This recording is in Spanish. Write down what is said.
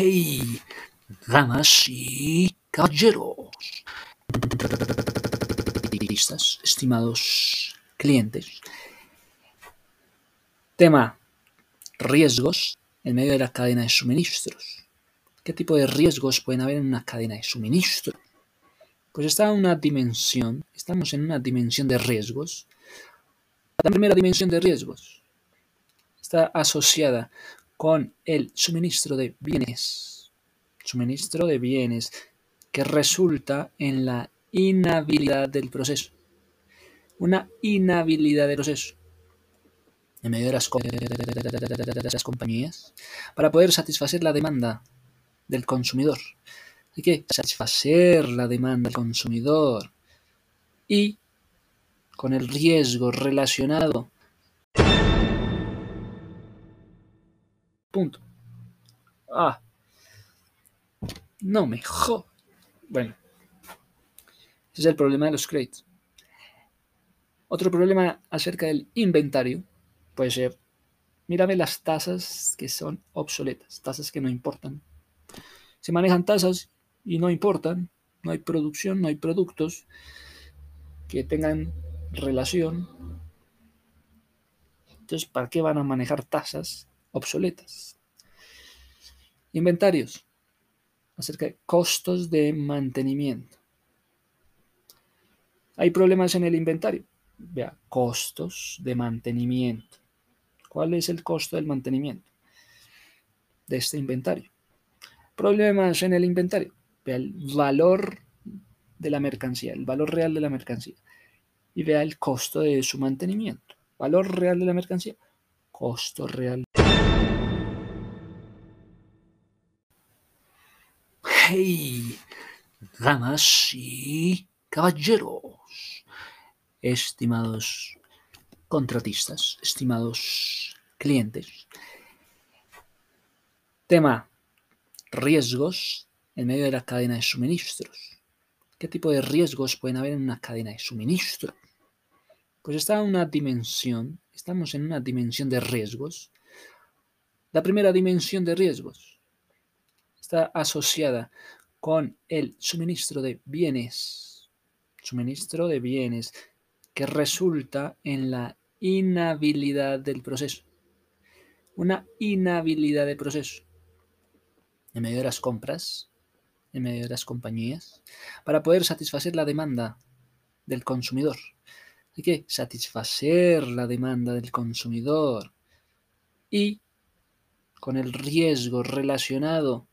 Hey, damas y caballeros, estimados clientes. Tema, riesgos en medio de la cadena de suministros. ¿Qué tipo de riesgos pueden haber en una cadena de suministro? Pues está una dimensión, estamos en una dimensión de riesgos. La primera dimensión de riesgos está asociada con el suministro de bienes, suministro de bienes que resulta en la inhabilidad del proceso. Una inhabilidad del proceso en medio de las, de las compañías para poder satisfacer la demanda del consumidor. Hay que satisfacer la demanda del consumidor y con el riesgo relacionado Punto. Ah. No me Bueno. Ese es el problema de los créditos. Otro problema acerca del inventario puede ser, mírame las tasas que son obsoletas, tasas que no importan. Se manejan tasas y no importan, no hay producción, no hay productos que tengan relación. Entonces, ¿para qué van a manejar tasas obsoletas. Inventarios. Acerca de costos de mantenimiento. Hay problemas en el inventario. Vea, costos de mantenimiento. ¿Cuál es el costo del mantenimiento de este inventario? Problemas en el inventario. Vea el valor de la mercancía, el valor real de la mercancía. Y vea el costo de su mantenimiento. Valor real de la mercancía, costo real. Hey, damas y caballeros, estimados contratistas, estimados clientes. Tema, riesgos en medio de la cadena de suministros. ¿Qué tipo de riesgos pueden haber en una cadena de suministro? Pues está una dimensión, estamos en una dimensión de riesgos. La primera dimensión de riesgos está asociada con el suministro de bienes, suministro de bienes que resulta en la inhabilidad del proceso. Una inhabilidad de proceso en medio de las compras, en medio de las compañías, para poder satisfacer la demanda del consumidor. Hay que satisfacer la demanda del consumidor y con el riesgo relacionado